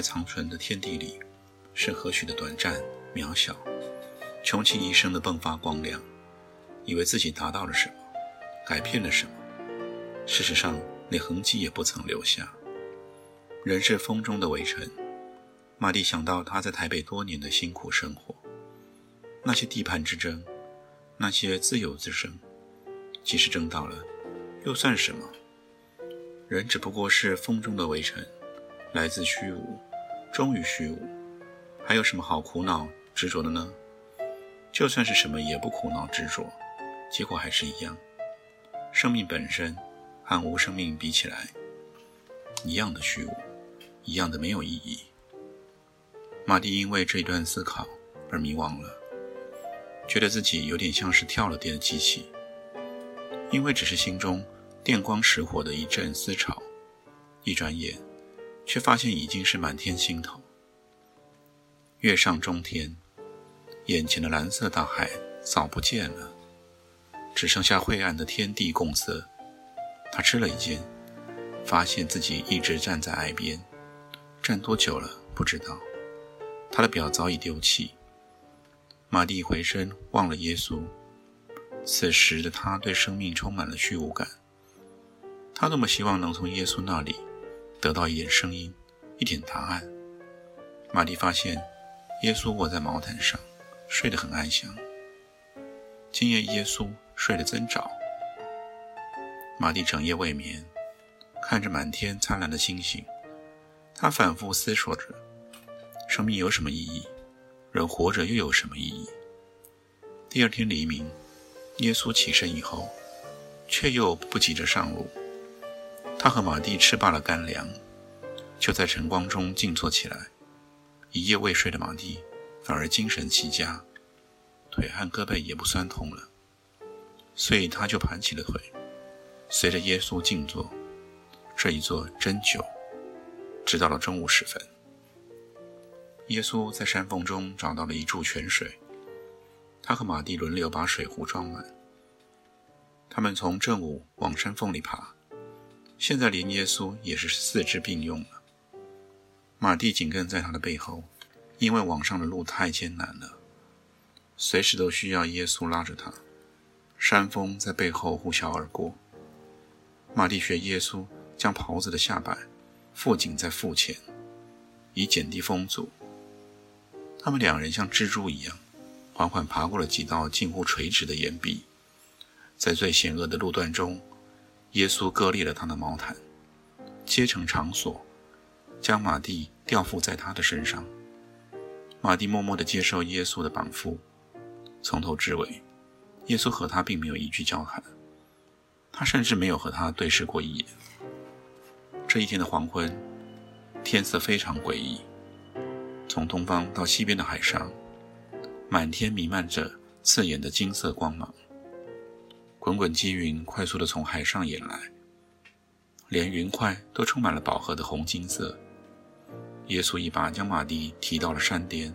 在长存的天地里，是何许的短暂、渺小，穷其一生的迸发光亮，以为自己达到了什么，改变了什么，事实上连痕迹也不曾留下。人是风中的微尘。马蒂想到他在台北多年的辛苦生活，那些地盘之争，那些自由之争，即使争到了，又算什么？人只不过是风中的微尘。来自虚无，终于虚无，还有什么好苦恼执着的呢？就算是什么也不苦恼执着，结果还是一样。生命本身和无生命比起来，一样的虚无，一样的没有意义。马蒂因为这一段思考而迷惘了，觉得自己有点像是跳了电的机器，因为只是心中电光石火的一阵思潮，一转眼。却发现已经是满天星斗，月上中天，眼前的蓝色大海早不见了，只剩下晦暗的天地共色。他吃了一惊，发现自己一直站在岸边，站多久了不知道。他的表早已丢弃。马蒂回身望了耶稣，此时的他对生命充满了虚无感。他多么希望能从耶稣那里。得到一点声音，一点答案。玛丽发现，耶稣卧在毛毯上，睡得很安详。今夜耶稣睡得真早。玛丽整夜未眠，看着满天灿烂的星星，她反复思索着：生命有什么意义？人活着又有什么意义？第二天黎明，耶稣起身以后，却又不急着上路。他和马蒂吃罢了干粮，就在晨光中静坐起来。一夜未睡的马蒂反而精神齐佳，腿和胳膊也不酸痛了，所以他就盘起了腿，随着耶稣静坐。这一坐真久，直到了中午时分。耶稣在山缝中找到了一注泉水，他和马蒂轮流把水壶装满。他们从正午往山缝里爬。现在连耶稣也是四肢并用了，马蒂紧跟在他的背后，因为往上的路太艰难了，随时都需要耶稣拉着他。山峰在背后呼啸而过，马蒂学耶稣将袍子的下摆附紧在腹前，以减低风阻。他们两人像蜘蛛一样，缓缓爬过了几道近乎垂直的岩壁，在最险恶的路段中。耶稣割裂了他的毛毯，切成长索，将马蒂吊缚在他的身上。马蒂默默地接受耶稣的绑缚，从头至尾，耶稣和他并没有一句交谈，他甚至没有和他对视过一眼。这一天的黄昏，天色非常诡异，从东方到西边的海上，满天弥漫着刺眼的金色光芒。滚滚积云快速地从海上引来，连云块都充满了饱和的红金色。耶稣一把将马蒂提到了山巅，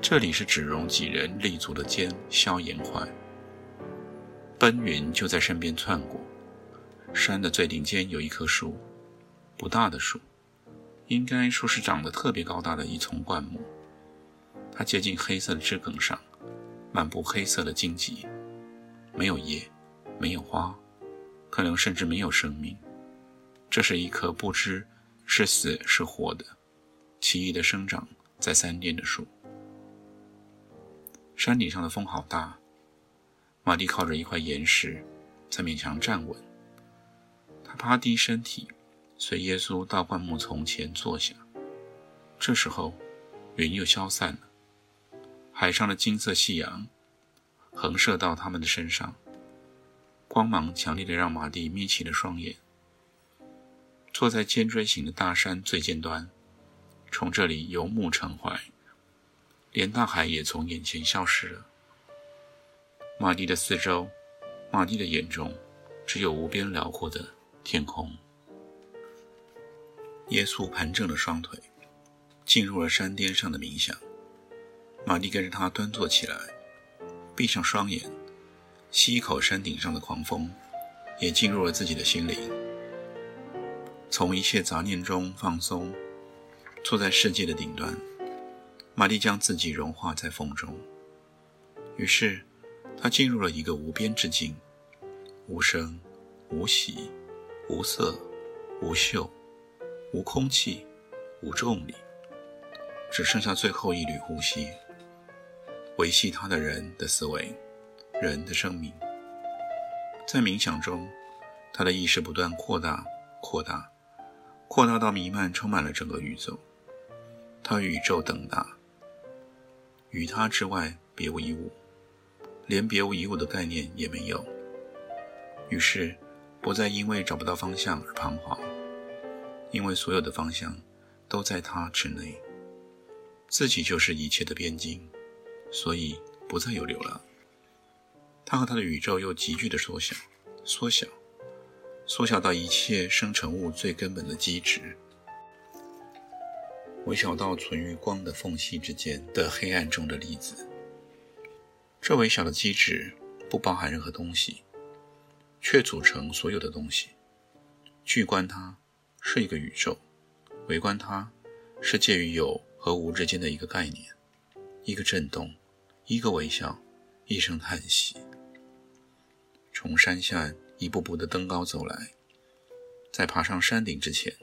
这里是只容几人立足的尖削岩块。奔云就在身边窜过，山的最顶尖有一棵树，不大的树，应该说是长得特别高大的一丛灌木。它接近黑色的枝梗上，漫布黑色的荆棘。没有叶，没有花，可能甚至没有生命。这是一棵不知是死是活的奇异的生长在山巅的树。山顶上的风好大，马蒂靠着一块岩石才勉强站稳。他趴低身体，随耶稣到灌木丛前坐下。这时候，云又消散了，海上的金色夕阳。横射到他们的身上，光芒强烈的让马蒂眯起了双眼。坐在尖锥形的大山最尖端，从这里游目骋怀，连大海也从眼前消失了。马蒂的四周，马蒂的眼中，只有无边辽阔的天空。耶稣盘正了双腿，进入了山巅上的冥想。马蒂跟着他端坐起来，闭上双眼，吸一口山顶上的狂风，也进入了自己的心灵。从一切杂念中放松，坐在世界的顶端，玛丽将自己融化在风中。于是，她进入了一个无边之境，无声、无息、无色、无嗅、无空气、无重力，只剩下最后一缕呼吸，维系他的人的思维，人的生命。在冥想中，他的意识不断扩大、扩大。扩大到弥漫，充满了整个宇宙。他与宇宙等大，与他之外别无一物，连别无一物的概念也没有。于是，不再因为找不到方向而彷徨，因为所有的方向都在他之内。自己就是一切的边境，所以不再有流浪。他和他的宇宙又急剧的缩小，缩小。缩小到一切生成物最根本的基质，微小到存于光的缝隙之间的黑暗中的粒子。这微小的基质不包含任何东西，却组成所有的东西。巨观它是一个宇宙，微观它是介于有和无之间的一个概念，一个震动，一个微笑，一声叹息。从山下。一步步的登高走来，在爬上山顶之前，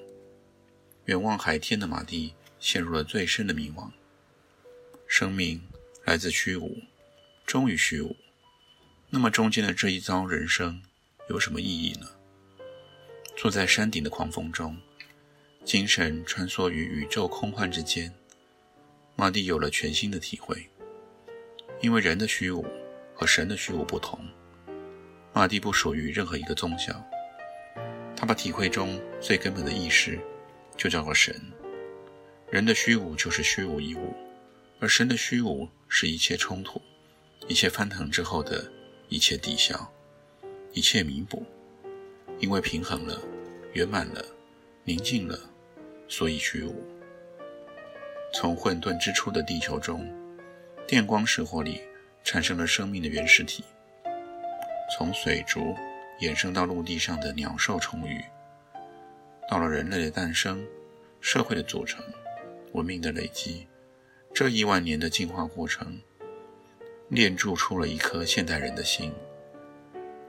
远望海天的马蒂陷入了最深的迷惘。生命来自虚无，终于虚无。那么中间的这一遭人生有什么意义呢？坐在山顶的狂风中，精神穿梭于宇宙空幻之间，马蒂有了全新的体会。因为人的虚无和神的虚无不同。马蒂不属于任何一个宗教，他把体会中最根本的意识就叫做神。人的虚无就是虚无一物，而神的虚无是一切冲突、一切翻腾之后的一切抵消、一切弥补。因为平衡了、圆满了、宁静了，所以虚无。从混沌之初的地球中，电光石火里产生了生命的原始体。从水族衍生到陆地上的鸟兽虫鱼，到了人类的诞生、社会的组成、文明的累积，这亿万年的进化过程，炼铸出了一颗现代人的心。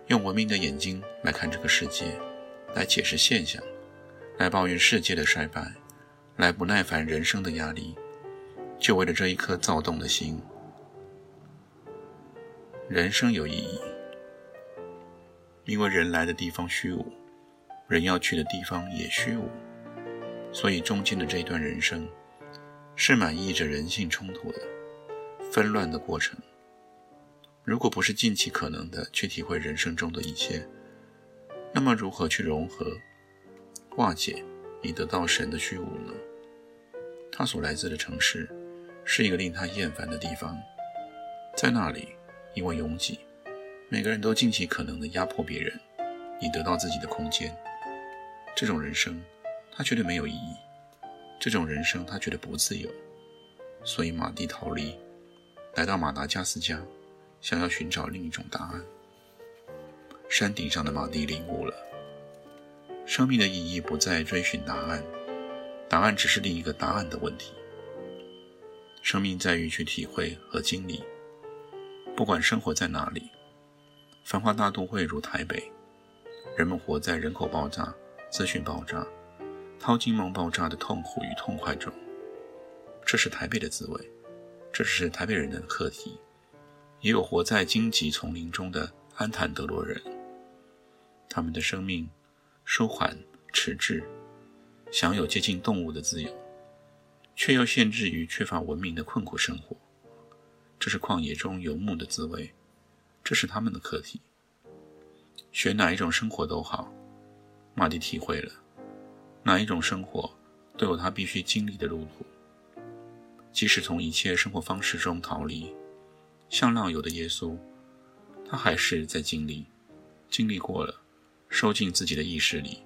用文明的眼睛来看这个世界，来解释现象，来抱怨世界的衰败，来不耐烦人生的压力，就为了这一颗躁动的心。人生有意义。因为人来的地方虚无，人要去的地方也虚无，所以中间的这一段人生，是满溢着人性冲突的纷乱的过程。如果不是尽其可能的去体会人生中的一切，那么如何去融合、化解，以得到神的虚无呢？他所来自的城市，是一个令他厌烦的地方，在那里，因为拥挤。每个人都尽其可能地压迫别人，以得到自己的空间。这种人生，他觉得没有意义；这种人生，他觉得不自由。所以马蒂逃离，来到马达加斯加，想要寻找另一种答案。山顶上的马蒂领悟了：生命的意义不在追寻答案，答案只是另一个答案的问题。生命在于去体会和经历，不管生活在哪里。繁华大都会如台北，人们活在人口爆炸、资讯爆炸、淘金梦爆炸的痛苦与痛快中。这是台北的滋味，这只是台北人的课题。也有活在荆棘丛林中的安坦德罗人，他们的生命舒缓、迟滞，享有接近动物的自由，却又限制于缺乏文明的困苦生活。这是旷野中游牧的滋味。这是他们的课题。选哪一种生活都好，马蒂体会了，哪一种生活都有他必须经历的路途。即使从一切生活方式中逃离，像浪游的耶稣，他还是在经历，经历过了，收进自己的意识里，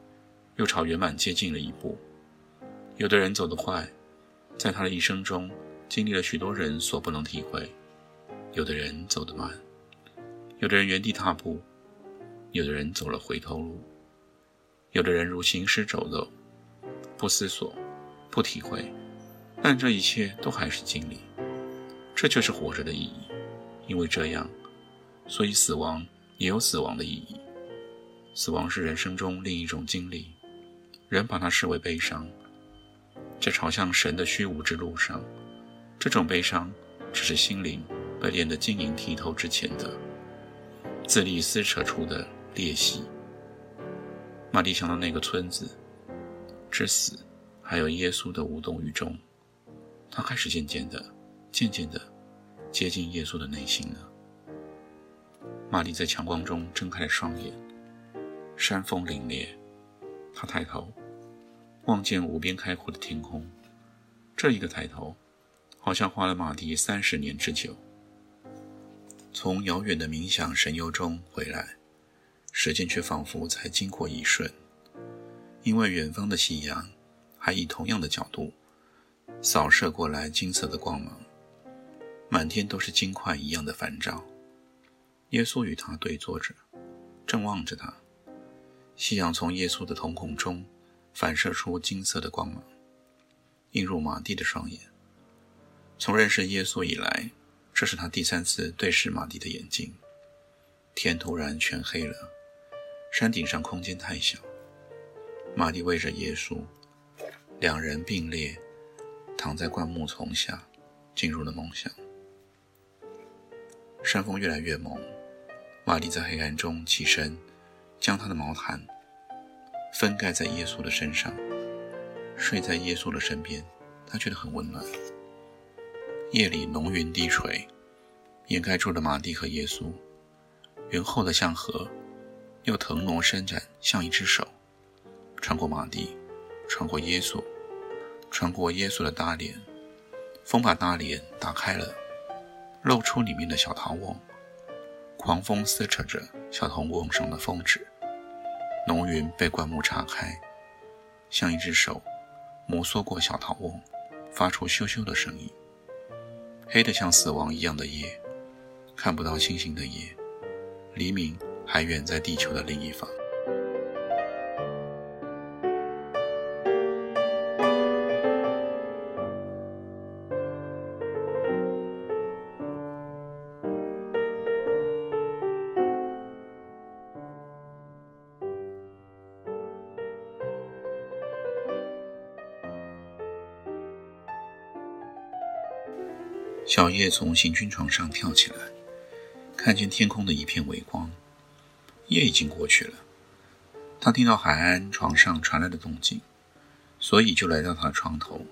又朝圆满接近了一步。有的人走得快，在他的一生中经历了许多人所不能体会；有的人走得慢，有的人原地踏步。有的人走了回头路，有的人如行尸走肉，不思索，不体会，但这一切都还是经历。这就是活着的意义，因为这样，所以死亡也有死亡的意义。死亡是人生中另一种经历，人把它视为悲伤。在朝向神的虚无之路上，这种悲伤只是心灵被练得晶莹剔透之前的自力撕扯出的。裂隙。马蒂想到那个村子之死，还有耶稣的无动于衷，他开始渐渐的、渐渐的接近耶稣的内心了。玛丽在强光中睁开了双眼，山峰凛冽，他抬头望见无边开阔的天空。这一个抬头，好像花了马蒂三十年之久。从遥远的冥想神游中回来。时间却仿佛才经过一瞬，因为远方的夕阳还以同样的角度扫射过来，金色的光芒，满天都是金块一样的繁照。耶稣与他对坐着，正望着他。夕阳从耶稣的瞳孔中反射出金色的光芒，映入马蒂的双眼。从认识耶稣以来，这是他第三次对视马蒂的眼睛。天突然全黑了。山顶上空间太小，马蒂偎着耶稣，两人并列躺在灌木丛下，进入了梦乡。山风越来越猛，马蒂在黑暗中起身，将他的毛毯分盖在耶稣的身上，睡在耶稣的身边，他觉得很温暖。夜里浓云低垂，掩盖住了马蒂和耶稣，云厚的像河。又腾挪伸展，像一只手，穿过马蒂，穿过耶稣，穿过耶稣的大脸。风把大脸打开了，露出里面的小桃瓮。狂风撕扯着小桃瓮上的风纸，浓云被灌木叉开，像一只手摩挲过小桃瓮，发出咻咻的声音。黑得像死亡一样的夜，看不到星星的夜，黎明。还远在地球的另一方。小叶从行军床上跳起来，看见天空的一片微光。夜已经过去了，他听到海安床上传来的动静，所以就来到他的床头。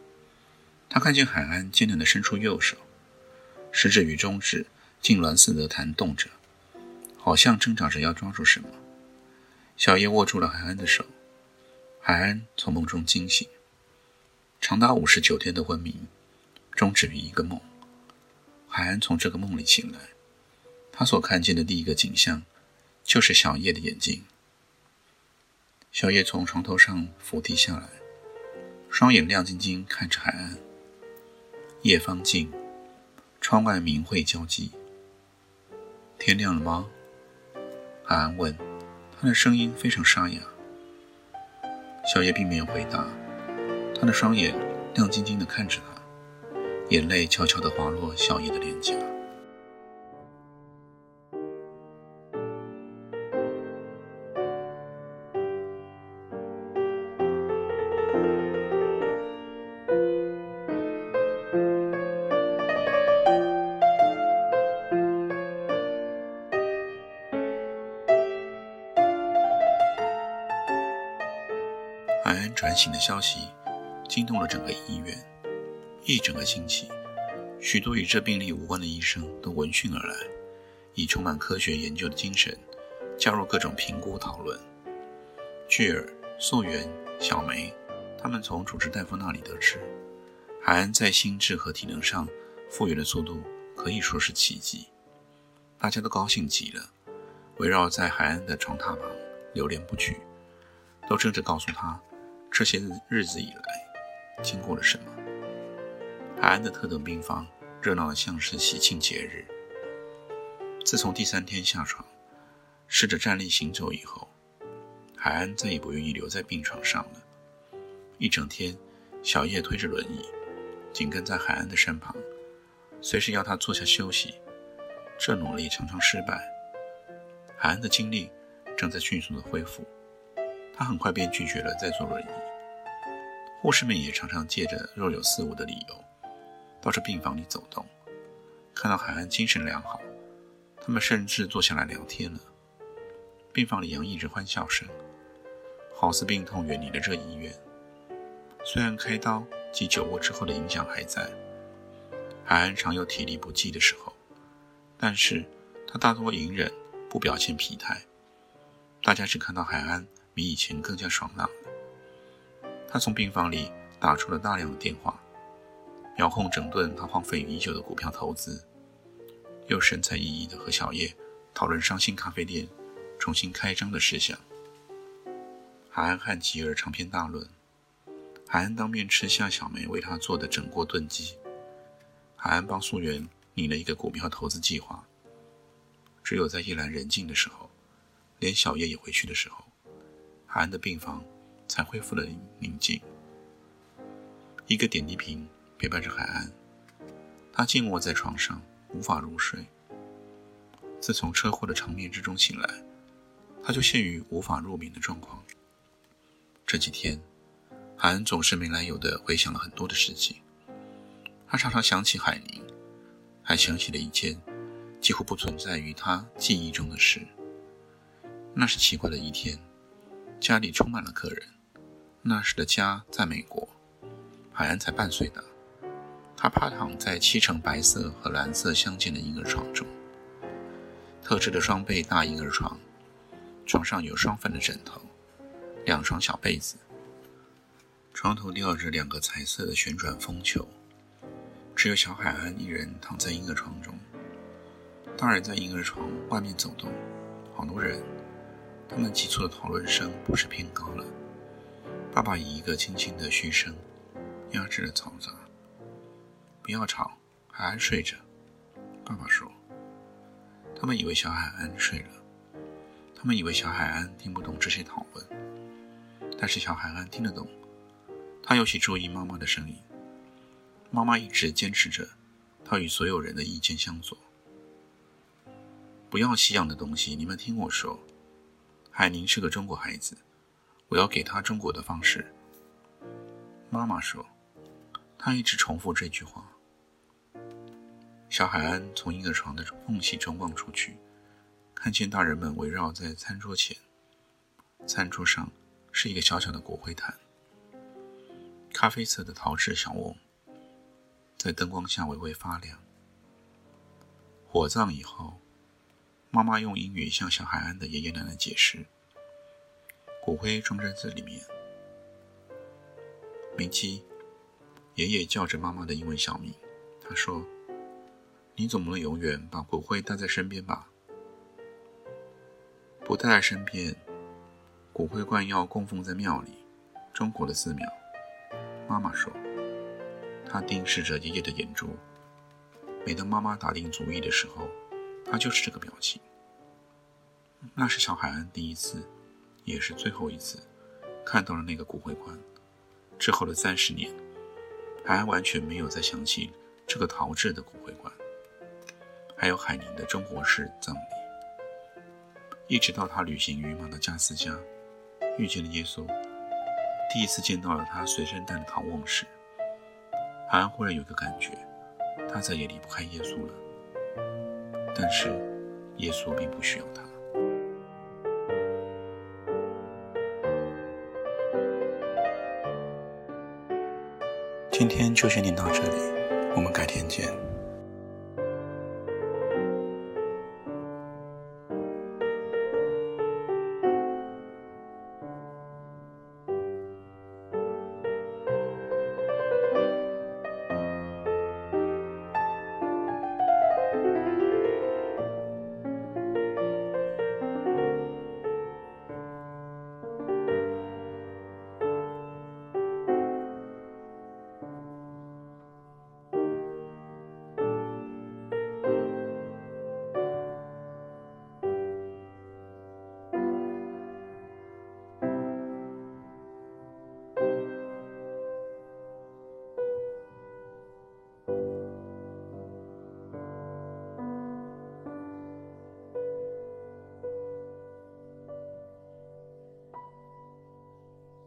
他看见海安艰难地伸出右手，食指与中指痉挛似的弹动着，好像挣扎着要抓住什么。小叶握住了海安的手，海安从梦中惊醒，长达五十九天的昏迷，终止于一个梦。海安从这个梦里醒来，他所看见的第一个景象。就是小叶的眼睛。小叶从床头上俯地下来，双眼亮晶晶看着海岸。夜方静，窗外明晦交际。天亮了吗？海岸问，他的声音非常沙哑。小叶并没有回答，他的双眼亮晶晶的看着他，眼泪悄悄地滑落小叶的脸颊。海安转醒的消息惊动了整个医院。一整个星期，许多与这病例无关的医生都闻讯而来，以充满科学研究的精神，加入各种评估讨论。巨尔、溯源、小梅，他们从主治大夫那里得知，海安在心智和体能上复原的速度可以说是奇迹。大家都高兴极了，围绕在海安的床榻旁流连不去，都争着告诉他这些日子以来经过了什么。海安的特等病房热闹的像是喜庆节日。自从第三天下床，试着站立行走以后，海安再也不愿意留在病床上了。一整天，小叶推着轮椅，紧跟在海安的身旁，随时要他坐下休息。这努力常常失败。海安的精力正在迅速的恢复，他很快便拒绝了再坐轮椅。护士们也常常借着若有似无的理由，到这病房里走动。看到海安精神良好。他们甚至坐下来聊天了。病房里洋溢着欢笑声，好似病痛远离了这医院。虽然开刀及酒窝之后的影响还在，海安常有体力不济的时候，但是他大多隐忍，不表现疲态。大家只看到海安比以前更加爽朗了。他从病房里打出了大量的电话，遥控整顿他荒废已久的股票投资。又神采奕奕地和小叶讨论伤心咖啡店重新开张的事项。海安和吉尔长篇大论，海安当面吃下小梅为他做的整锅炖鸡。海安帮素媛拟了一个股票投资计划。只有在夜阑人静的时候，连小叶也回去的时候，海安的病房才恢复了宁静。一个点滴瓶陪伴着海安，他静卧在床上。无法入睡。自从车祸的场面之中醒来，他就陷于无法入眠的状况。这几天，海恩总是没来由的回想了很多的事情。他常常想起海宁，还想起了一件几乎不存在于他记忆中的事。那是奇怪的一天，家里充满了客人。那时的家在美国，海恩才半岁大。他趴躺在漆成白色和蓝色相间的婴儿床中，特制的双倍大婴儿床，床上有双份的枕头，两床小被子，床头吊着两个彩色的旋转风球，只有小海安一人躺在婴儿床中，大人在婴儿床外面走动，好多人，他们急促的讨论声不是偏高了，爸爸以一个轻轻的嘘声压制了嘈杂。不要吵，海安睡着。爸爸说：“他们以为小海安睡了，他们以为小海安听不懂这些讨论，但是小海安听得懂。他尤其注意妈妈的声音。妈妈一直坚持着，他与所有人的意见相左。不要西洋的东西，你们听我说。海宁是个中国孩子，我要给他中国的方式。”妈妈说。他一直重复这句话。小海安从婴儿床的缝隙中望出去，看见大人们围绕在餐桌前。餐桌上是一个小小的骨灰坛，咖啡色的陶制小瓮，在灯光下微微发亮。火葬以后，妈妈用英语向小海安的爷爷奶奶解释：骨灰装在这里面。明基。爷爷叫着妈妈的英文小名，他说：“你总不能永远把骨灰带在身边吧？不带在身边，骨灰罐要供奉在庙里，中国的寺庙。”妈妈说。他盯视着爷爷的眼珠，每当妈妈打定主意的时候，他就是这个表情。那是小海安第一次，也是最后一次，看到了那个骨灰罐。之后的三十年。海安完全没有再想起这个陶制的骨灰罐，还有海宁的中国式葬礼。一直到他旅行于马达加斯加，遇见了耶稣，第一次见到了他随身带的陶瓮时，海安忽然有个感觉，他再也离不开耶稣了。但是，耶稣并不需要他。今天就先念到这里，我们改天见。